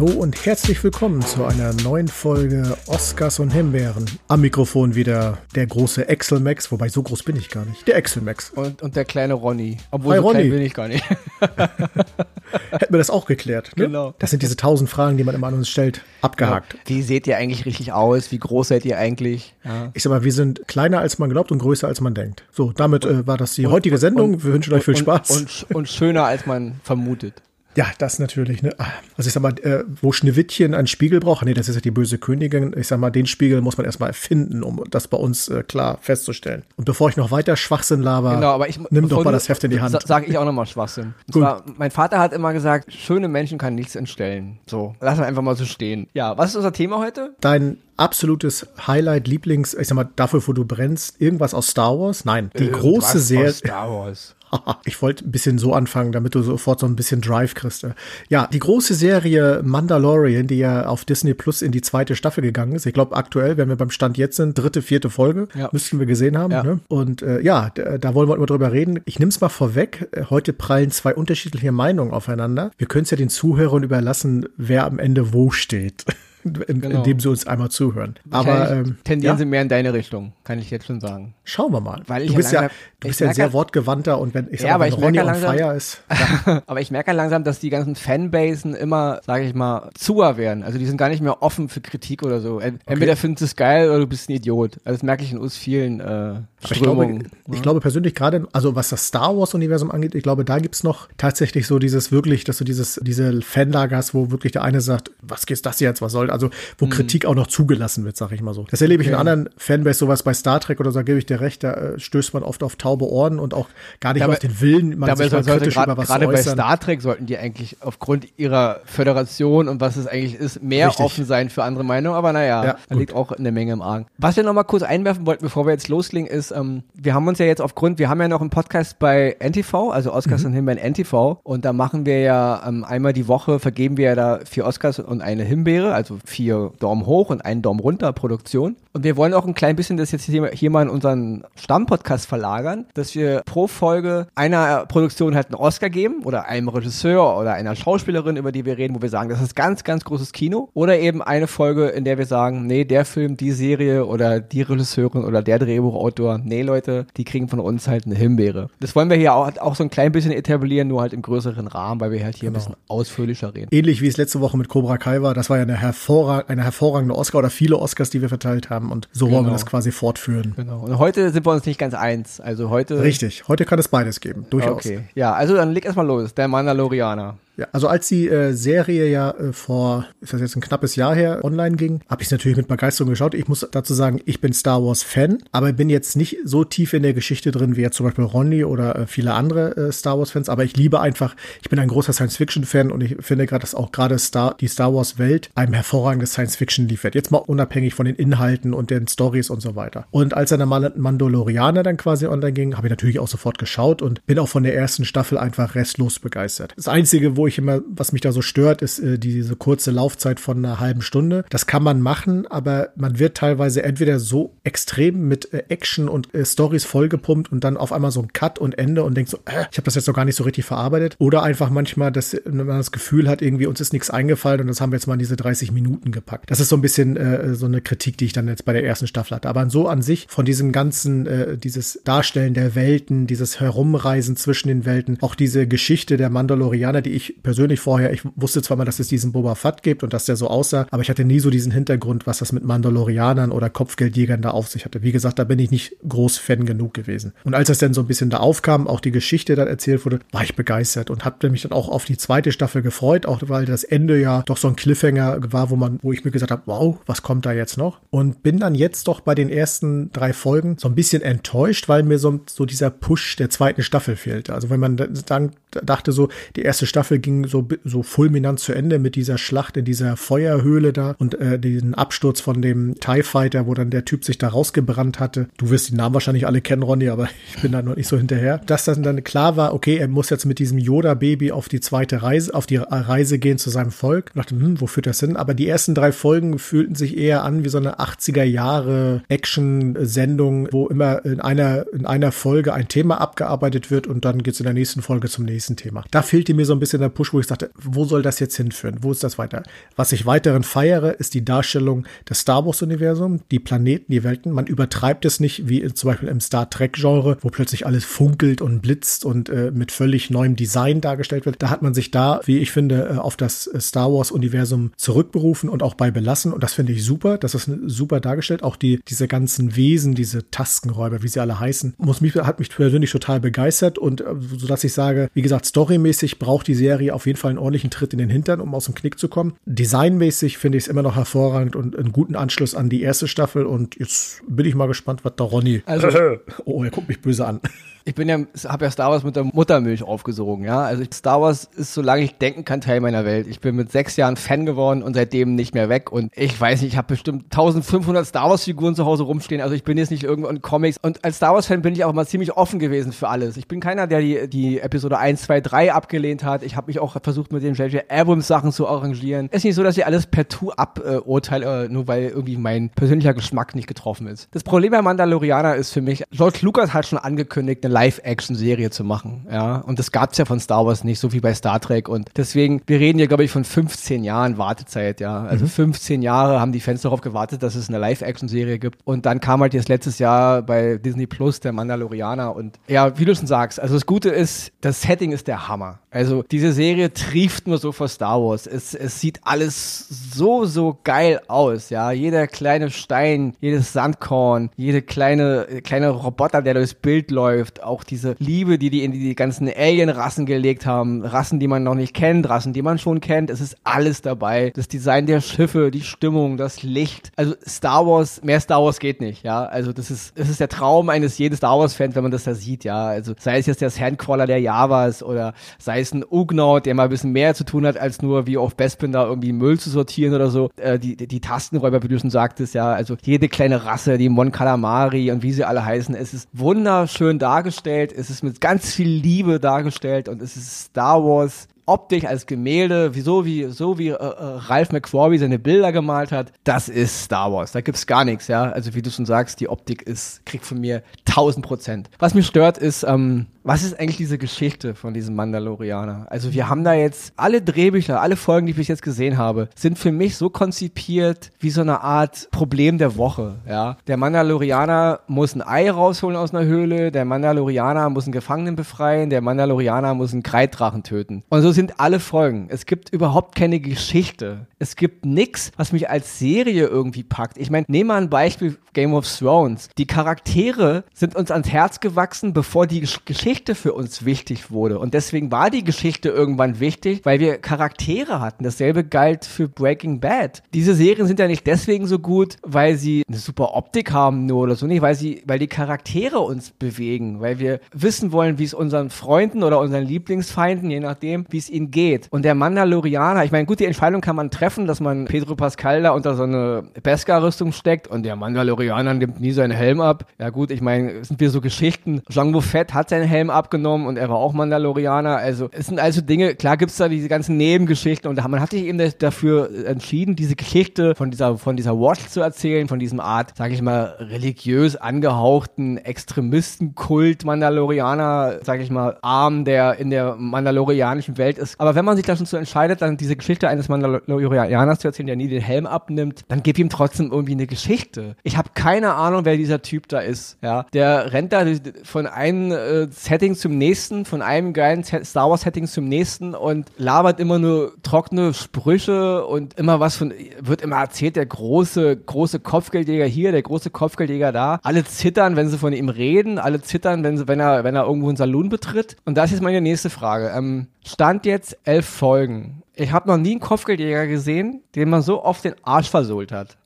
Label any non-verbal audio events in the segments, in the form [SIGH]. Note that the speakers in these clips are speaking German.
Hallo und herzlich willkommen zu einer neuen Folge Oscars und Himbeeren. Am Mikrofon wieder der große Excel Max, wobei so groß bin ich gar nicht. Der Excel Max. Und, und der kleine Ronny. Obwohl Hi, so Ronny. bin ich gar nicht. [LAUGHS] [LAUGHS] Hätten wir das auch geklärt. Ne? Genau. Das sind diese tausend Fragen, die man immer an uns stellt. Abgehakt. Wie seht ihr eigentlich richtig aus? Wie groß seid ihr eigentlich? Ja. Ich sag mal, wir sind kleiner als man glaubt und größer als man denkt. So, damit äh, war das die heutige Sendung. wir wünschen euch viel Spaß. Und, und, und schöner, als man vermutet. Ja, das natürlich. Ne? Also ich sag mal, äh, wo Schneewittchen einen Spiegel braucht, nee, das ist ja die böse Königin. Ich sag mal, den Spiegel muss man erstmal erfinden, um das bei uns äh, klar festzustellen. Und bevor ich noch weiter Schwachsinn laber, Genau, aber ich, nimm doch mal das Heft in die Hand. sa- Sag ich auch nochmal Schwachsinn. Gut. zwar, mein Vater hat immer gesagt, schöne Menschen kann nichts entstellen. So, lassen wir einfach mal so stehen. Ja, was ist unser Thema heute? Dein absolutes Highlight, Lieblings, ich sag mal, dafür, wo du brennst, irgendwas aus Star Wars? Nein, die große Irgendwas aus Serie. Star Wars. [LAUGHS] Ich wollte ein bisschen so anfangen, damit du sofort so ein bisschen Drive kriegst. Ja, die große Serie Mandalorian, die ja auf Disney Plus in die zweite Staffel gegangen ist. Ich glaube, aktuell, wenn wir beim Stand jetzt sind, dritte, vierte Folge, Ja. müssten wir gesehen haben. Ja. Ne? Und äh, ja, da, wollen wir immer drüber reden. Ich nehme es mal vorweg. Heute prallen zwei unterschiedliche Meinungen aufeinander. Wir können es ja den Zuhörern überlassen, wer am Ende wo steht. [LAUGHS] In, Genau. Indem sie uns einmal zuhören. Aber ähm, tendieren ja, sie mehr in deine Richtung, kann ich jetzt schon sagen. schauen wir mal. Weil du ja bist ja, langsam- du bist ja ein sehr wortgewandter und wenn ich Ja, sag aber mal, ich wenn Ronny merke on langsam- fire ist, [LAUGHS] Aber ich merke langsam, dass die ganzen Fanbasen immer, sage ich mal, zuer werden. Also die sind gar nicht mehr offen für Kritik oder so. Ent- Entweder findest du es geil oder du bist ein Idiot. Also das merke ich in uns vielen äh, Aber ich glaube, Strömungen. ich glaube persönlich gerade, also was das Star Wars-Universum angeht, ich glaube, da gibt's noch tatsächlich so dieses wirklich, dass du dieses, diese Fanlager hast, wo wirklich der eine sagt, was ist das jetzt, was soll, also wo Mhm. Kritik auch noch zugelassen wird, sag ich mal so. Das erlebe ich in anderen Fanbase, sowas bei Star Trek oder so, da gebe ich dir recht, da äh, stößt man oft auf taube Ohren und auch gar nicht Dabei- auf den Willen, man Dabei sich mal kritisch grad- über was gerade bei. Star Trek sollten die eigentlich aufgrund ihrer Föderation und was es eigentlich ist, mehr Richtig. offen sein für andere Meinungen. Aber naja, Ja, da gut. liegt auch eine Menge im Argen. Was wir noch mal kurz einwerfen wollten, bevor wir jetzt loslegen, ist, ähm, wir haben uns ja jetzt aufgrund, wir haben ja noch einen Podcast bei NTV, also Oscars Mhm. und Himbeeren NTV. Und da machen wir ja ähm, einmal die Woche, vergeben wir ja da vier Oscars und eine Himbeere, also vier Daumen hoch und einen Daumen runter Produktion. Und wir wollen auch ein klein bisschen das jetzt hier, hier mal in unseren Stammpodcast verlagern, dass wir pro Folge einer Produktion halt einen Oscar geben oder einem Regisseur oder einer Schauspielerin, über die wir reden, wo wir sagen, das ist ganz, ganz großes Kino. Oder eben eine Folge, in der wir sagen, nee, der Film, die Serie oder die Regisseurin oder der Drehbuchautor, nee, Leute, die kriegen von uns halt eine Himbeere. Das wollen wir hier auch, auch so ein klein bisschen etablieren, nur halt im größeren Rahmen, weil wir halt hier ein bisschen ausführlicher reden. Ähnlich wie es letzte Woche mit Cobra Kai war, das war ja eine, hervorrag eine hervorragende Oscar oder viele Oscars, die wir verteilt haben und so wollen wir Genau. das quasi fortführen. Genau. Und heute sind wir uns nicht ganz eins. Also heute. Richtig, heute kann es beides geben, durchaus. Okay. Ja, also dann leg erstmal los. Der Mandalorianer. Ja, also als die äh, Serie ja äh, vor, ist das jetzt ein knappes Jahr her, online ging, habe ich natürlich mit Begeisterung geschaut. Ich muss dazu sagen, ich bin Star Wars Fan, aber bin jetzt nicht so tief in der Geschichte drin wie jetzt zum Beispiel Ronny oder äh, viele andere äh, Star Wars Fans. Aber ich liebe einfach, ich bin ein großer Science Fiction Fan und ich finde gerade, dass auch gerade Star die Star Wars Welt einem hervorragendes Science Fiction liefert. Jetzt mal unabhängig von den Inhalten und den Stories und so weiter. Und als dann der Mandalorianer dann quasi online ging, habe ich natürlich auch sofort geschaut und bin auch von der ersten Staffel einfach restlos begeistert. Das einzige, wo ich immer, was mich da so stört, ist äh, diese kurze Laufzeit von einer halben Stunde. Das kann man machen, aber man wird teilweise entweder so extrem mit äh, Action und äh, Stories vollgepumpt und dann auf einmal so ein Cut und Ende und denkt so, äh, ich habe das jetzt noch gar nicht so richtig verarbeitet. Oder einfach manchmal, dass äh, man das Gefühl hat, irgendwie uns ist nichts eingefallen und das haben wir jetzt mal in diese 30 Minuten gepackt. Das ist so ein bisschen äh, so eine Kritik, die ich dann jetzt bei der ersten Staffel hatte. Aber so an sich von diesem ganzen, äh, dieses Darstellen der Welten, dieses Herumreisen zwischen den Welten, auch diese Geschichte der Mandalorianer, die ich persönlich vorher, ich wusste zwar mal, dass es diesen Boba Fett gibt und dass der so aussah, aber ich hatte nie so diesen Hintergrund, was das mit Mandalorianern oder Kopfgeldjägern da auf sich hatte. Wie gesagt, da bin ich nicht groß Fan genug gewesen. Und als das dann so ein bisschen da aufkam, auch die Geschichte dann erzählt wurde, war ich begeistert und habe mich dann auch auf die zweite Staffel gefreut, auch weil das Ende ja doch so ein Cliffhanger war, wo man, wo ich mir gesagt habe, wow, was kommt da jetzt noch? Und bin dann jetzt doch bei den ersten drei Folgen so ein bisschen enttäuscht, weil mir so, so dieser Push der zweiten Staffel fehlte. Also wenn man dann dachte so, die erste Staffel ging so, so fulminant zu Ende mit dieser Schlacht in dieser Feuerhöhle da und äh, diesen Absturz von dem TIE Fighter, wo dann der Typ sich da rausgebrannt hatte. Du wirst die Namen wahrscheinlich alle kennen, Ronny, aber [LAUGHS] ich bin da noch nicht so hinterher. Dass dann dann klar war, okay, er muss jetzt mit diesem Yoda-Baby auf die zweite Reise, auf die Reise gehen zu seinem Volk. Ich dachte, hm, wo führt das hin? Aber die ersten drei Folgen fühlten sich eher an wie so eine 80er Jahre Action-Sendung, wo immer in einer, in einer Folge ein Thema abgearbeitet wird und dann geht's in der nächsten Folge zum nächsten Thema. Da fehlte mir so ein bisschen der Push, wo ich sagte, wo soll das jetzt hinführen? Wo ist das weiter? Was ich weiterhin feiere, ist die Darstellung des Star Wars-Universums, die Planeten, die Welten. Man übertreibt es nicht, wie zum Beispiel im Star Trek-Genre, wo plötzlich alles funkelt und blitzt und äh, mit völlig neuem Design dargestellt wird. Da hat man sich da, wie ich finde, äh, auf das äh, Star Wars-Universum zurückberufen und auch bei belassen. Und das finde ich super. Das ist super dargestellt. Auch die, diese ganzen Wesen, diese Taskenräuber, wie sie alle heißen, muss mich, hat mich persönlich total begeistert und äh, so dass ich sage, wie gesagt, storymäßig braucht die Serie auf jeden Fall einen ordentlichen Tritt in den Hintern, um aus dem Knick zu kommen. Designmäßig finde ich es immer noch hervorragend und einen guten Anschluss an die erste Staffel und jetzt bin ich mal gespannt, was da Ronny. Also, [LAUGHS] oh, er guckt mich böse an. Ich bin ja, habe ja Star Wars mit der Muttermilch aufgesogen, ja. Also Star Wars ist, solange ich denken kann, Teil meiner Welt. Ich bin mit sechs Jahren Fan geworden und seitdem nicht mehr weg. Und ich weiß nicht, ich habe bestimmt 1500 Star Wars Figuren zu Hause rumstehen. Also ich bin jetzt nicht irgendwo in Comics. Und als Star Wars Fan bin ich auch mal ziemlich offen gewesen für alles. Ich bin keiner, der die, die Episode 1, 2, 3 abgelehnt hat. Ich habe mich auch versucht, mit den J.J. Abrams Sachen zu arrangieren. Ist nicht so, dass ich alles per Tu aburteile, äh, nur weil irgendwie mein persönlicher Geschmack nicht getroffen ist. Das Problem bei Mandalorianer ist für mich, George Lucas hat schon angekündigt, eine Live-Action-Serie zu machen. Ja, und das gab es ja von Star Wars nicht, so wie bei Star Trek. Und deswegen, wir reden ja, glaube ich, von 15 Jahren Wartezeit. Ja, also mhm. 15 Jahre haben die Fans darauf gewartet, dass es eine Live-Action-Serie gibt. Und dann kam halt jetzt letztes Jahr bei Disney Plus der Mandalorianer. Und ja, wie du schon sagst, also das Gute ist, das Setting ist der Hammer. Also diese Serie trieft nur so vor Star Wars. Es, es sieht alles so, so geil aus. Ja, jeder kleine Stein, jedes Sandkorn, jede kleine, kleine Roboter, der durchs Bild läuft, auch diese Liebe, die die in die ganzen Alien-Rassen gelegt haben, Rassen, die man noch nicht kennt, Rassen, die man schon kennt, es ist alles dabei. Das Design der Schiffe, die Stimmung, das Licht. Also Star Wars, mehr Star Wars geht nicht, ja. Also das ist, das ist der Traum eines jeden Star Wars-Fans, wenn man das da sieht, ja. Also sei es jetzt der Sandcrawler der Javas oder sei es ein Ugnaut, der mal ein bisschen mehr zu tun hat, als nur wie auf Bespin da irgendwie Müll zu sortieren oder so. Äh, die, die, die Tastenräuber, wie du schon sagtest, ja. Also jede kleine Rasse, die Mon Calamari und wie sie alle heißen, es ist wunderschön dargestellt dargestellt, es ist mit ganz viel Liebe dargestellt und es ist Star Wars optisch als Gemälde, so wie, so wie äh, äh, Ralph McQuarrie seine Bilder gemalt hat, das ist Star Wars. Da gibt's gar nichts, ja. Also wie du schon sagst, die Optik ist, kriegt von mir 1000 Prozent. Was mich stört, ist, ähm, was ist eigentlich diese Geschichte von diesem Mandalorianer? Also wir haben da jetzt alle Drehbücher, alle Folgen, die ich bis jetzt gesehen habe, sind für mich so konzipiert wie so eine Art Problem der Woche. Ja, der Mandalorianer muss ein Ei rausholen aus einer Höhle, der Mandalorianer muss einen Gefangenen befreien, der Mandalorianer muss einen Kreiddrachen töten. Und so sind alle Folgen. Es gibt überhaupt keine Geschichte. Es gibt nichts, was mich als Serie irgendwie packt. Ich meine, nehmen wir ein Beispiel Game of Thrones. Die Charaktere sind uns ans Herz gewachsen, bevor die Geschichte Geschichte für uns wichtig wurde. Und deswegen war die Geschichte irgendwann wichtig, weil wir Charaktere hatten. Dasselbe galt für Breaking Bad. Diese Serien sind ja nicht deswegen so gut, weil sie eine super Optik haben nur oder so nicht, weil sie, weil die Charaktere uns bewegen, weil wir wissen wollen, wie es unseren Freunden oder unseren Lieblingsfeinden, je nachdem, wie es ihnen geht. Und der Mandalorianer, ich meine, gut, die Entscheidung kann man treffen, dass man Pedro Pascal da unter so eine Beskar-Rüstung steckt und der Mandalorianer nimmt nie seinen Helm ab. Ja gut, ich meine, sind wir so Geschichten. Jean Fett hat seinen Helm Helm abgenommen und er war auch Mandalorianer. Also es sind also Dinge, klar gibt's da diese ganzen Nebengeschichten und man hat sich eben dafür entschieden, diese Geschichte von dieser, von dieser Watch zu erzählen, von diesem Art, sag ich mal, religiös angehauchten Extremistenkult Mandalorianer, sag ich mal, Arm, der in der mandalorianischen Welt ist. Aber wenn man sich da schon so entscheidet, dann diese Geschichte eines Mandalorianers zu erzählen, der nie den Helm abnimmt, dann gib ihm trotzdem irgendwie eine Geschichte. Ich habe keine Ahnung, wer dieser Typ da ist. Ja, der rennt da von einem äh, Setting zum nächsten, von einem geilen Star Wars Setting zum nächsten und labert immer nur trockene Sprüche und immer was von, wird immer erzählt, der große, große Kopfgeldjäger hier, der große Kopfgeldjäger da. Alle zittern, wenn sie von ihm reden, alle zittern, wenn, sie, wenn, er, wenn er irgendwo einen Saloon betritt. Und das ist meine nächste Frage. Ähm, Stand jetzt elf Folgen. Ich habe noch nie einen Kopfgeldjäger gesehen, den man so oft den Arsch versohlt hat.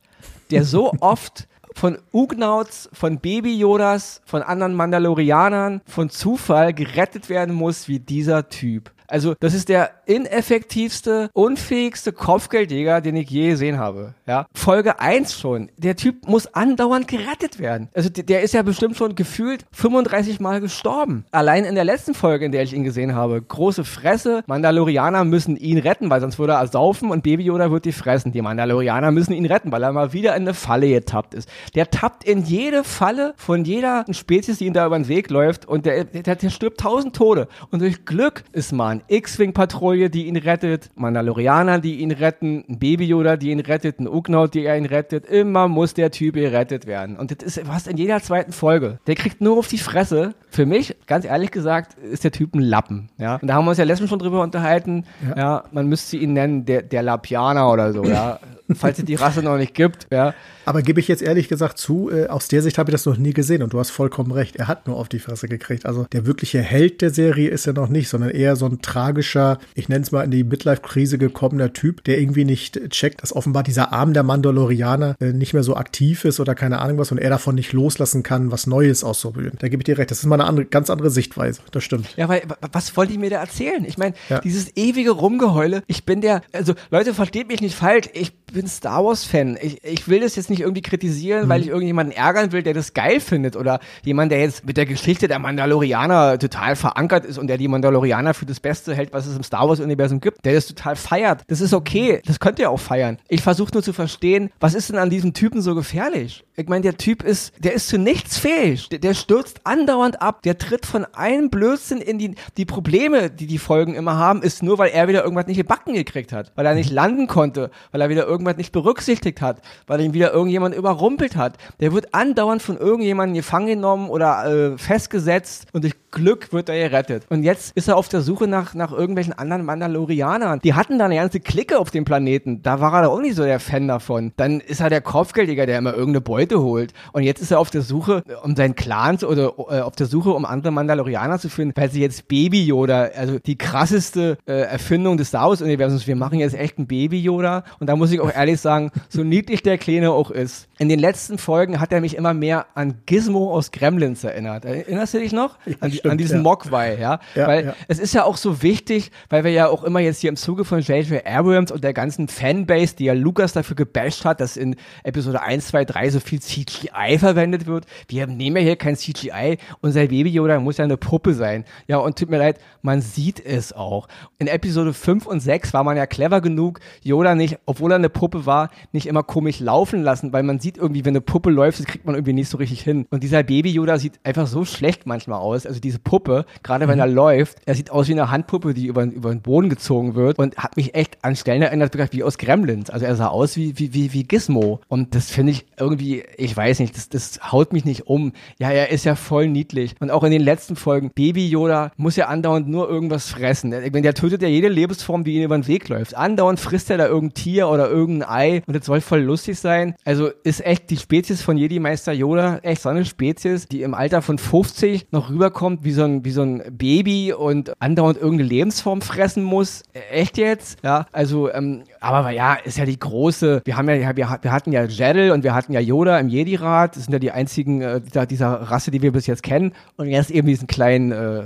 Der so [LAUGHS] oft von Ugnauts, von Baby-Yodas, von anderen Mandalorianern, von Zufall gerettet werden muss wie dieser Typ. Also, das ist der ineffektivste, unfähigste Kopfgeldjäger, den ich je gesehen habe. Ja. Folge 1 schon. Der Typ muss andauernd gerettet werden. Also, der ist ja bestimmt schon gefühlt 35 Mal gestorben. Allein in der letzten Folge, in der ich ihn gesehen habe. Große Fresse. Mandalorianer müssen ihn retten, weil sonst würde er saufen und Baby Yoda wird die fressen. Die Mandalorianer müssen ihn retten, weil er mal wieder in eine Falle getappt ist. Der tappt in jede Falle von jeder Spezies, die ihm da über den Weg läuft und der, der, der stirbt tausend Tode. Und durch Glück ist mal ein X-Wing-Patrouille, die ihn rettet, Mandalorianer, die ihn retten, ein Baby Yoda, die ihn rettet, ein Ugnaut, die er ihn rettet. Immer muss der Typ gerettet werden. Und das ist fast in jeder zweiten Folge. Der kriegt nur auf die Fresse. Für mich, ganz ehrlich gesagt, ist der Typ ein Lappen. Ja? Und da haben wir uns ja letztens schon drüber unterhalten. Ja, ja man müsste ihn nennen, der, der Lapianer oder so. Ja? [LAUGHS] falls es die Rasse noch nicht gibt. Ja. Aber gebe ich jetzt ehrlich gesagt zu, äh, aus der Sicht habe ich das noch nie gesehen und du hast vollkommen recht. Er hat nur auf die Fresse gekriegt. Also der wirkliche Held der Serie ist er noch nicht, sondern eher so ein tragischer, ich nenne es mal in die Midlife-Krise gekommener Typ, der irgendwie nicht checkt, dass offenbar dieser Arm der Mandalorianer äh, nicht mehr so aktiv ist oder keine Ahnung was und er davon nicht loslassen kann, was Neues auszuprobieren. Da gebe ich dir recht. Das ist mal eine andere, ganz andere Sichtweise. Das stimmt. Ja, weil was wollte ich mir da erzählen? Ich meine, ja. dieses ewige Rumgeheule. Ich bin der, also Leute, versteht mich nicht falsch. Ich bin Star Wars-Fan. Ich, ich will das jetzt nicht irgendwie kritisieren, mhm. weil ich irgendjemanden ärgern will, der das geil findet oder jemand, der jetzt mit der Geschichte der Mandalorianer total verankert ist und der die Mandalorianer für das Beste hält, was es im Star Wars-Universum gibt, der das total feiert. Das ist okay. Das könnt ihr auch feiern. Ich versuche nur zu verstehen, was ist denn an diesem Typen so gefährlich? Ich meine, der Typ ist, der ist zu nichts fähig. Der, der stürzt andauernd ab. Der tritt von einem Blödsinn in die, die Probleme, die die Folgen immer haben, ist nur, weil er wieder irgendwas nicht gebacken gekriegt hat. Weil er nicht landen konnte. Weil er wieder irgendwas nicht berücksichtigt hat. Weil ihn wieder irgendjemand überrumpelt hat. Der wird andauernd von irgendjemandem gefangen genommen oder äh, festgesetzt und durch Glück wird er gerettet. Und jetzt ist er auf der Suche nach, nach irgendwelchen anderen Mandalorianern. Die hatten da eine ganze Clique auf dem Planeten. Da war er auch nicht so der Fan davon. Dann ist er der Kopfgeldjäger, der immer irgendeine Beute holt. Und jetzt ist er auf der Suche, um seinen Clan zu, oder äh, auf der Suche, um andere Mandalorianer zu finden, weil sie jetzt Baby Yoda, also die krasseste äh, Erfindung des Star Wars-Universums, wir machen jetzt echt ein Baby Yoda. Und da muss ich auch ehrlich sagen, so niedlich der Kleine auch ist. In den letzten Folgen hat er mich immer mehr an Gizmo aus Gremlins erinnert. Erinnerst du dich noch? An, stimmt, an, diesen ja. Mogwai, ja? ja weil ja. es ist ja auch so wichtig, weil wir ja auch immer jetzt hier im Zuge von J.J. Abrams und der ganzen Fanbase, die ja Lucas dafür gebasht hat, dass in Episode 1, 2, 3 so viel CGI verwendet wird. Wir nehmen ja hier kein CGI. Unser Baby Yoda muss ja eine Puppe sein. Ja, und tut mir leid, man sieht es auch. In Episode 5 und 6 war man ja clever genug, Yoda nicht, obwohl er eine Puppe war, nicht immer komisch laufen lassen, weil man sieht irgendwie, wenn eine Puppe läuft, das kriegt man irgendwie nicht so richtig hin. Und dieser Baby Yoda sieht einfach so schlecht manchmal aus. Also diese Puppe, gerade wenn mhm. er läuft, er sieht aus wie eine Handpuppe, die über, über den Boden gezogen wird und hat mich echt an Stellen erinnert, wie aus Gremlins. Also er sah aus wie, wie, wie, wie Gizmo. Und das finde ich irgendwie ich weiß nicht, das, das haut mich nicht um. Ja, er ist ja voll niedlich. Und auch in den letzten Folgen, Baby Yoda muss ja andauernd nur irgendwas fressen. Ich meine, der tötet ja jede Lebensform, die ihm über den Weg läuft. Andauernd frisst er da irgendein Tier oder irgendein Ei und das soll voll lustig sein. Also ist echt die Spezies von Jedi Meister Yoda echt so eine Spezies, die im Alter von 50 noch rüberkommt wie so ein, wie so ein Baby und andauernd irgendeine Lebensform fressen muss. Echt jetzt? Ja, also, ähm, aber ja, ist ja die große, wir haben ja, wir, wir hatten ja Jedel und wir hatten ja Yoda im Jedi-Rat. Das sind ja die einzigen äh, dieser, dieser, Rasse, die wir bis jetzt kennen. Und jetzt eben diesen kleinen äh,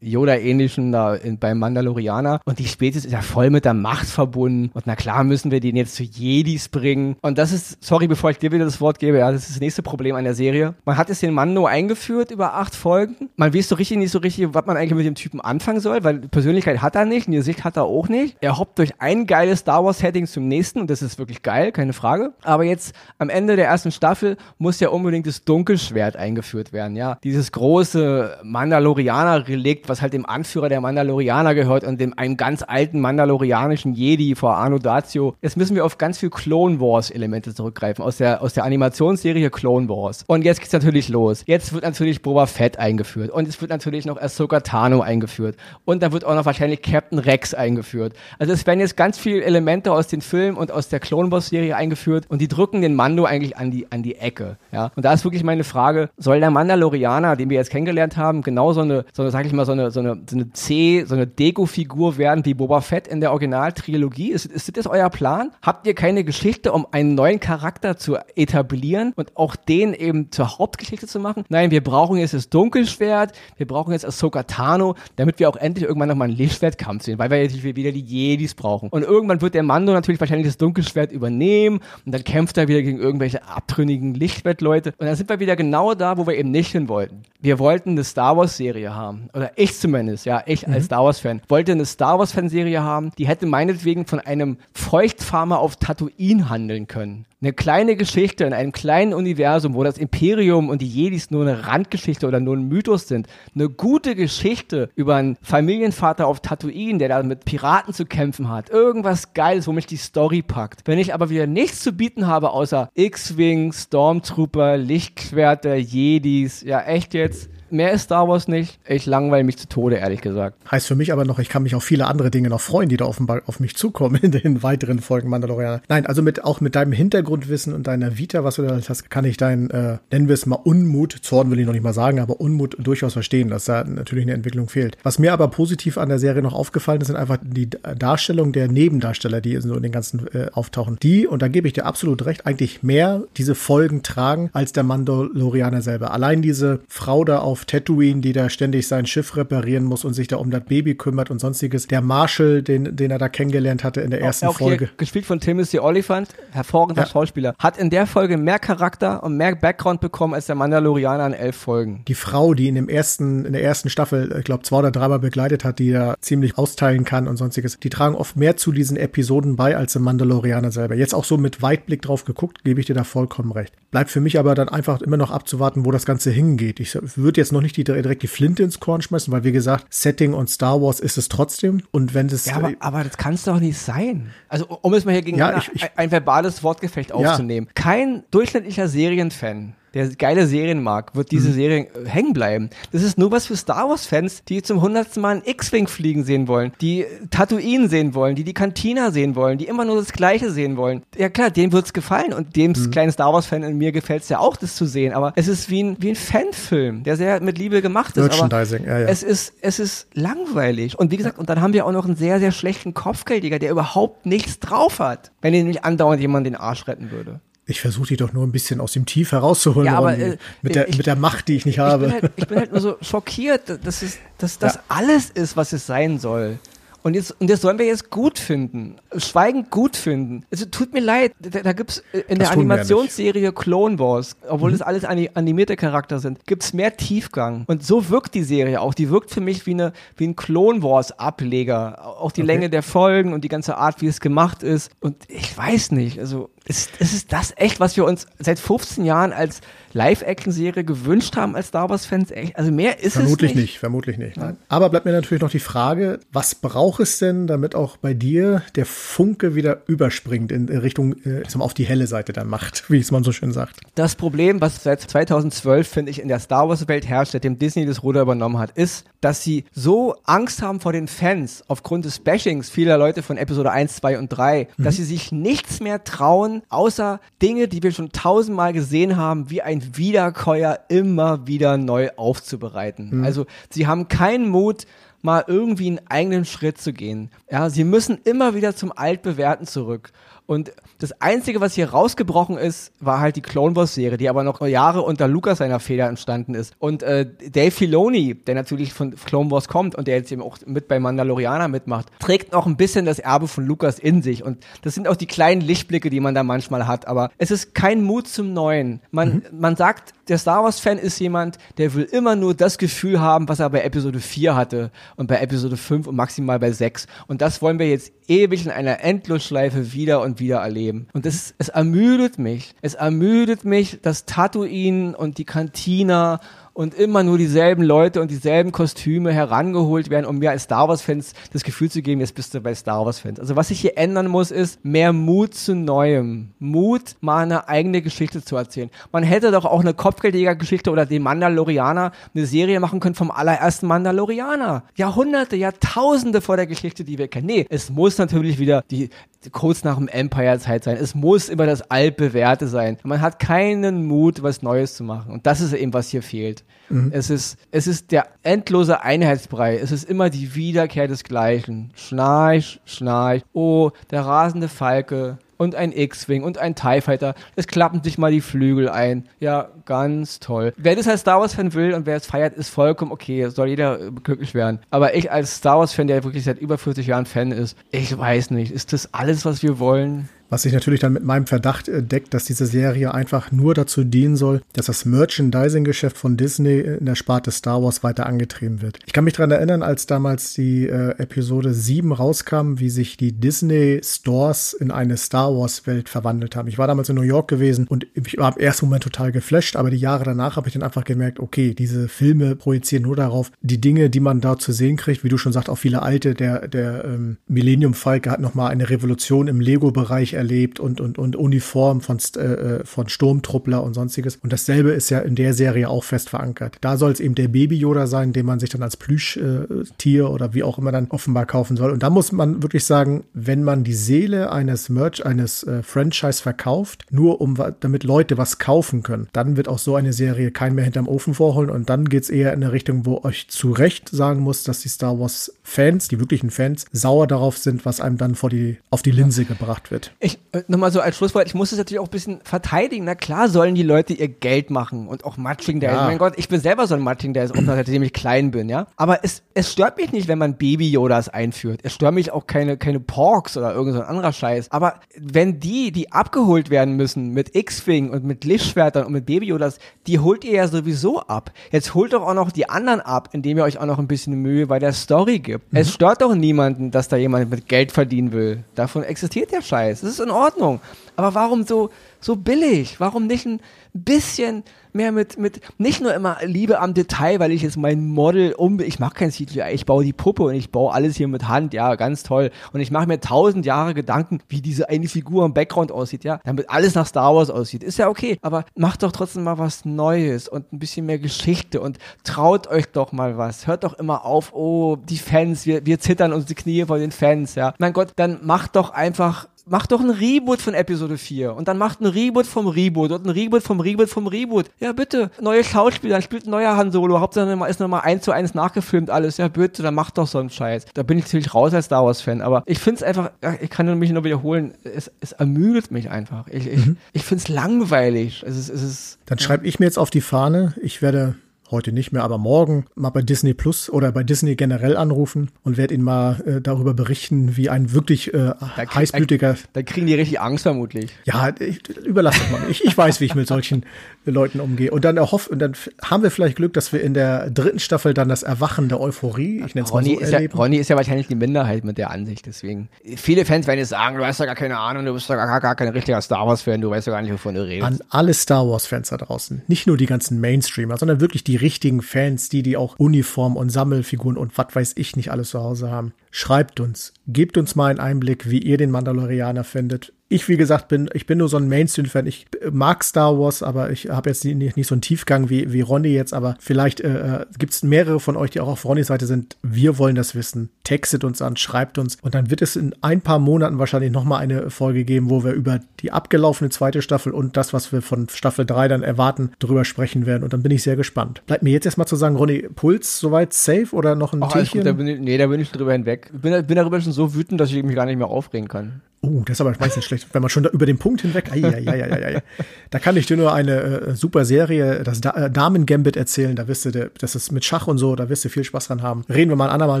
Yoda-ähnlichen da in, beim Mandalorianer. Und die Spezies ist ja voll mit der Macht verbunden. Und na klar müssen wir den jetzt zu Jedis bringen. Und das ist, sorry, bevor ich dir wieder das Wort gebe, ja, das ist das nächste Problem an der Serie. Man hat jetzt den Mando eingeführt über acht Folgen. Man weiß so richtig nicht so richtig, was man eigentlich mit dem Typen anfangen soll, weil Persönlichkeit hat er nicht, eine Sicht hat er auch nicht. Er hoppt durch ein geiles Star Wars-Setting zum nächsten und das ist wirklich geil, keine Frage. Aber jetzt am Ende der ersten Staffel Staffel muss ja unbedingt das Dunkelschwert eingeführt werden, ja. Dieses große Mandalorianer-Relikt, was halt dem Anführer der Mandalorianer gehört und dem einem ganz alten mandalorianischen Jedi vor Arno Dazio. Jetzt müssen wir auf ganz viel Clone Wars-Elemente zurückgreifen, aus der, aus der Animationsserie Clone Wars. Und jetzt geht's natürlich los. Jetzt wird natürlich Boba Fett eingeführt und es wird natürlich noch Ahsoka Tano eingeführt und dann wird auch noch wahrscheinlich Captain Rex eingeführt. Also es werden jetzt ganz viele Elemente aus den Filmen und aus der Clone Wars Serie eingeführt und die drücken den Mando eigentlich an die, an die Ecke. Ja? Und da ist wirklich meine Frage, soll der Mandalorianer, den wir jetzt kennengelernt haben, genau so eine, so eine sag ich mal, so eine, so eine, so eine C, so eine Deko-Figur werden wie Boba Fett in der Originaltrilogie? Ist, ist das euer Plan? Habt ihr keine Geschichte, um einen neuen Charakter zu etablieren und auch den eben zur Hauptgeschichte zu machen? Nein, wir brauchen jetzt das Dunkelschwert, wir brauchen jetzt Ahsoka Tano, damit wir auch endlich irgendwann nochmal einen Lichtschwertkampf sehen, weil wir jetzt wieder die Jedis brauchen. Und irgendwann wird der Mando natürlich wahrscheinlich das Dunkelschwert übernehmen und dann kämpft er wieder gegen irgendwelche abtrünnigen Lichtwettleute. Und dann sind wir wieder genau da, wo wir eben nicht hin wollten. Wir wollten eine Star Wars Serie haben. Oder ich zumindest, ja, ich mhm. als Star Wars Fan, wollte eine Star Wars Fanserie haben, die hätte meinetwegen von einem Feuchtfarmer auf Tatooine handeln können. eine kleine Geschichte in einem kleinen Universum, wo das Imperium und die Jedis nur eine Randgeschichte oder nur ein Mythos sind, eine gute Geschichte über einen Familienvater auf Tatooine, der da mit Piraten zu kämpfen hat, irgendwas Geiles, wo mich die Story packt. Wenn ich aber wieder nichts zu bieten habe, außer X-Wing, Stormtrooper, Lichtschwerter, Jedis, ja echt jetzt, mehr ist Star Wars nicht. Ich langweile mich zu Tode, ehrlich gesagt. Heißt für mich aber noch, ich kann mich auf viele andere Dinge noch freuen, die da offenbar auf mich zukommen in den weiteren Folgen Mandalorianer. Nein, also mit, auch mit deinem Hintergrundwissen und deiner Vita, was du da hast, kann ich deinen, äh, nennen wir es mal Unmut, Zorn will ich noch nicht mal sagen, aber Unmut durchaus verstehen, dass da natürlich eine Entwicklung fehlt. Was mir aber positiv an der Serie noch aufgefallen ist, sind einfach die Darstellung der Nebendarsteller, die so in den ganzen äh, auftauchen. Die, und da gebe ich dir absolut recht, eigentlich mehr diese Folgen tragen als der Mandalorianer selber. Allein diese Frau da auf auf Tatooine, die da ständig sein Schiff reparieren muss und sich da um das Baby kümmert und sonstiges. Der Marshall, den, den er da kennengelernt hatte in der ersten auch Folge. Hier, gespielt von Timothy Oliphant, hervorragender ja. Schauspieler, hat in der Folge mehr Charakter und mehr Background bekommen als der Mandalorianer in elf Folgen. Die Frau, die in dem ersten, in der ersten Staffel, ich glaube, zwei oder dreimal begleitet hat, die da ziemlich austeilen kann und sonstiges, die tragen oft mehr zu diesen Episoden bei als der Mandalorianer selber. Jetzt auch so mit Weitblick drauf geguckt, gebe ich dir da vollkommen recht. Bleibt für mich aber dann einfach immer noch abzuwarten, wo das Ganze hingeht. Ich würde jetzt noch nicht die, direkt die Flinte ins Korn schmeißen, weil wie gesagt, Setting und Star Wars ist es trotzdem. Und wenn es. Ja, aber, aber das kann es doch nicht sein. Also, um es mal hier gegen ja, ich, ich, ein, ein, verbales Wortgefecht aufzunehmen. Ja. Kein durchschnittlicher Serienfan der geile Serien mag, wird diese mhm. Serie äh, hängen bleiben. Das ist nur was für Star Wars-Fans, die zum hundertsten Mal einen X-Wing fliegen sehen wollen, die Tatooine sehen wollen, die die Cantina sehen wollen, die immer nur das Gleiche sehen wollen. Ja klar, denen wird's gefallen und dem mhm. kleinen Star Wars-Fan in mir gefällt's ja auch, das zu sehen. Aber es ist wie ein, wie ein Fanfilm, der sehr mit Liebe gemacht ist. Merchandising, aber ja, ja. Es ist, es ist langweilig. Und wie gesagt, und dann haben wir auch noch einen sehr, sehr schlechten Kopfgeldjäger, der überhaupt nichts drauf hat, wenn ihn nicht andauernd jemand den Arsch retten würde. Ich versuche die doch nur ein bisschen aus dem Tief herauszuholen, ja, aber, äh, mit, der, ich, mit der Macht, die ich nicht habe. Ich bin halt, ich bin halt nur so schockiert, dass, es, dass das ja. alles ist, was es sein soll. Und jetzt, und das sollen wir jetzt gut finden. Schweigend gut finden. Also tut mir leid, da, da gibt's äh, in das der Animationsserie Clone Wars, obwohl mhm. das alles animierte Charakter sind, gibt's mehr Tiefgang. Und so wirkt die Serie auch. Die wirkt für mich wie, eine, wie ein Clone Wars Ableger. Auch die okay. Länge der Folgen und die ganze Art, wie es gemacht ist. Und ich weiß nicht, also ist, ist es das echt, was wir uns seit 15 Jahren als Live-Action-Serie gewünscht haben als Star Wars-Fans? Also mehr ist vermutlich es nicht. nicht. Vermutlich nicht, nein. Aber bleibt mir natürlich noch die Frage, was braucht es denn, damit auch bei dir der Funke wieder überspringt in Richtung, äh, auf die helle Seite der Macht, [LAUGHS] wie es man so schön sagt? Das Problem, was seit 2012, finde ich, in der Star Wars-Welt herrscht, seitdem Disney das Ruder übernommen hat, ist, dass sie so Angst haben vor den Fans aufgrund des Bashings vieler Leute von Episode 1, 2 und 3, mhm. dass sie sich nichts mehr trauen, außer Dinge, die wir schon tausendmal gesehen haben, wie ein Wiederkäuer immer wieder neu aufzubereiten. Mhm. Also sie haben keinen Mut, mal irgendwie einen eigenen Schritt zu gehen. Ja, sie müssen immer wieder zum Altbewährten zurück. Und das Einzige, was hier rausgebrochen ist, war halt die Clone Wars Serie, die aber noch Jahre unter Lucas seiner Feder entstanden ist. Und äh, Dave Filoni, der natürlich von Clone Wars kommt und der jetzt eben auch mit bei Mandalorianer mitmacht, trägt noch ein bisschen das Erbe von Lucas in sich. Und das sind auch die kleinen Lichtblicke, die man da manchmal hat. Aber es ist kein Mut zum Neuen. Man, mhm. man sagt, der Star Wars-Fan ist jemand, der will immer nur das Gefühl haben, was er bei Episode 4 hatte und bei Episode 5 und maximal bei 6. Und das wollen wir jetzt ewig in einer Endlosschleife wieder und wieder erleben. Und das, es ermüdet mich. Es ermüdet mich, dass Tatooine und die Cantina und immer nur dieselben Leute und dieselben Kostüme herangeholt werden, um mir als Star Wars-Fans das Gefühl zu geben, jetzt bist du bei Star Wars-Fans. Also was sich hier ändern muss, ist mehr Mut zu Neuem. Mut, mal eine eigene Geschichte zu erzählen. Man hätte doch auch eine Kopfgeldjäger-Geschichte oder den Mandalorianer eine Serie machen können vom allerersten Mandalorianer. Jahrhunderte, Jahrtausende vor der Geschichte, die wir kennen. Nee, es muss natürlich wieder die kurz nach dem Empire-Zeit sein. Es muss immer das altbewährte sein. Man hat keinen Mut, was Neues zu machen. Und das ist eben, was hier fehlt. Mhm. Es, ist, es ist der endlose Einheitsbrei. Es ist immer die Wiederkehr des Gleichen. Schnarch, schnarch. Oh, der rasende Falke und ein X-Wing und ein TIE Fighter. Es klappen sich mal die Flügel ein. Ja, Ganz toll. Wer das als Star Wars-Fan will und wer es feiert, ist vollkommen okay. Soll jeder äh, glücklich werden. Aber ich als Star Wars-Fan, der wirklich seit über 40 Jahren Fan ist, ich weiß nicht, ist das alles, was wir wollen? Was sich natürlich dann mit meinem Verdacht äh, deckt, dass diese Serie einfach nur dazu dienen soll, dass das Merchandising-Geschäft von Disney in der Sparte Star Wars weiter angetrieben wird. Ich kann mich daran erinnern, als damals die äh, Episode 7 rauskam, wie sich die Disney Stores in eine Star Wars-Welt verwandelt haben. Ich war damals in New York gewesen und ich war im ersten Moment total geflasht, aber die Jahre danach habe ich dann einfach gemerkt, okay, diese Filme projizieren nur darauf, die Dinge, die man da zu sehen kriegt, wie du schon sagst, auch viele alte, der, der ähm, Millennium Falke hat nochmal eine Revolution im Lego-Bereich erlebt und, und, und Uniform von, äh, äh, von Sturmtruppler und sonstiges. Und dasselbe ist ja in der Serie auch fest verankert. Da soll es eben der Baby-Yoda sein, den man sich dann als Plüschtier äh, oder wie auch immer dann offenbar kaufen soll. Und da muss man wirklich sagen, wenn man die Seele eines Merch, eines äh, Franchise verkauft, nur um damit Leute was kaufen können, dann wird auch so eine Serie kein mehr hinterm Ofen vorholen. Und dann geht es eher in eine Richtung, wo euch zu Recht sagen muss, dass die Star Wars Fans, die wirklichen Fans, sauer darauf sind, was einem dann vor die, auf die Linse gebracht wird. Ich, äh, nochmal so als Schlusswort, ich muss es natürlich auch ein bisschen verteidigen. Na klar sollen die Leute ihr Geld machen und auch Matching der ja. Mein Gott, ich bin selber so ein Matching der ist, auch seitdem ich klein bin, ja. Aber es, es stört mich nicht, wenn man Baby-Yodas einführt. Es stört mich auch keine, keine Porks oder irgend so ein anderer Scheiß. Aber wenn die, die abgeholt werden müssen mit X-Wing und mit Lichtschwertern und mit Baby-Yodas, die holt ihr ja sowieso ab. Jetzt holt doch auch noch die anderen ab, indem ihr euch auch noch ein bisschen Mühe bei der Story gibt. Es stört doch niemanden, dass da jemand mit Geld verdienen will. Davon existiert der Scheiß. Das ist in Ordnung. Aber warum so, so billig? Warum nicht ein bisschen mehr mit, mit, nicht nur immer Liebe am Detail, weil ich jetzt mein Model um, ich mache kein CGI, ich baue die Puppe und ich baue alles hier mit Hand, ja, ganz toll. Und ich mache mir tausend Jahre Gedanken, wie diese eine Figur im Background aussieht, ja, damit alles nach Star Wars aussieht. Ist ja okay, aber macht doch trotzdem mal was Neues und ein bisschen mehr Geschichte und traut euch doch mal was. Hört doch immer auf, oh, die Fans, wir, wir zittern uns die Knie vor den Fans, ja. Mein Gott, dann macht doch einfach macht doch ein Reboot von Episode 4 und dann macht ein Reboot vom Reboot und ein Reboot vom Reboot vom Reboot. Ja, bitte. Neue Schauspieler, dann spielt ein neuer Han Solo. Hauptsache ist nochmal eins zu eins nachgefilmt alles. Ja, bitte, dann macht doch so einen Scheiß. Da bin ich ziemlich raus als Star Wars-Fan, aber ich finde es einfach, ich kann mich nur wiederholen, es, es ermüdet mich einfach. Ich, ich, mhm. ich finde es langweilig. Es ist, es ist, dann schreibe ich mir jetzt auf die Fahne, ich werde heute nicht mehr, aber morgen mal bei Disney Plus oder bei Disney generell anrufen und werde Ihnen mal äh, darüber berichten, wie ein wirklich äh, da heißblütiger. Da, da, kriegen die richtig Angst vermutlich. Ja, ich, überlasse es mal. Ich, ich weiß, wie ich mit solchen [LAUGHS] Leuten umgehe. Und dann erhofft, und dann haben wir vielleicht Glück, dass wir in der dritten Staffel dann das Erwachen der Euphorie, ich nenne es mal so, ist erleben. Ja, Ronny ist ja wahrscheinlich die Minderheit mit der Ansicht, deswegen. Viele Fans werden jetzt sagen, du hast ja gar keine Ahnung, du bist ja gar, gar kein richtiger Star Wars-Fan, du weißt ja gar nicht, wovon du redest. An alle Star Wars-Fans da draußen. Nicht nur die ganzen Mainstreamer, sondern wirklich die richtigen Fans, die, die auch Uniform und Sammelfiguren und was weiß ich nicht alles zu Hause haben. Schreibt uns, gebt uns mal einen Einblick, wie ihr den Mandalorianer findet ich, wie gesagt, bin, ich bin nur so ein Mainstream-Fan. Ich mag Star Wars, aber ich habe jetzt nicht, nicht so einen Tiefgang wie, wie Ronny jetzt, aber vielleicht äh, äh gibt es mehrere von euch, die auch auf Ronnys Seite sind. Wir wollen das wissen. Textet uns an, schreibt uns und dann wird es in ein paar Monaten wahrscheinlich nochmal eine Folge geben, wo wir über die abgelaufene zweite Staffel und das, was wir von Staffel 3 dann erwarten, drüber sprechen werden. Und dann bin ich sehr gespannt. Bleibt mir jetzt erstmal zu sagen, Ronny, Puls soweit safe oder noch ein Ach, Gut, da bin ich, nee, da bin ich drüber hinweg. Ich bin, bin darüber schon so wütend, dass ich mich gar nicht mehr aufregen kann. Oh, das ist aber meistens schlecht, wenn man schon über den Punkt hinweg. Ai, ai, ai, ai, ai. Da kann ich dir nur eine äh, super Serie, das da äh, Damen Gambit erzählen. Da wirst du, das ist mit Schach und so, da wirst du viel Spaß dran haben. Reden wir mal ein andermal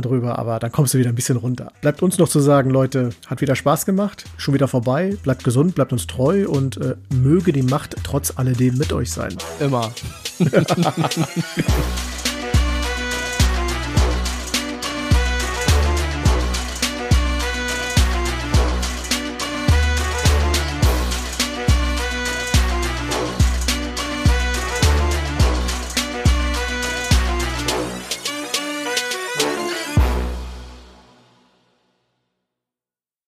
drüber, aber dann kommst du wieder ein bisschen runter. Bleibt uns noch zu sagen, Leute, hat wieder Spaß gemacht, schon wieder vorbei. Bleibt gesund, bleibt uns treu und äh, möge die Macht trotz alledem mit euch sein. Immer. [LAUGHS]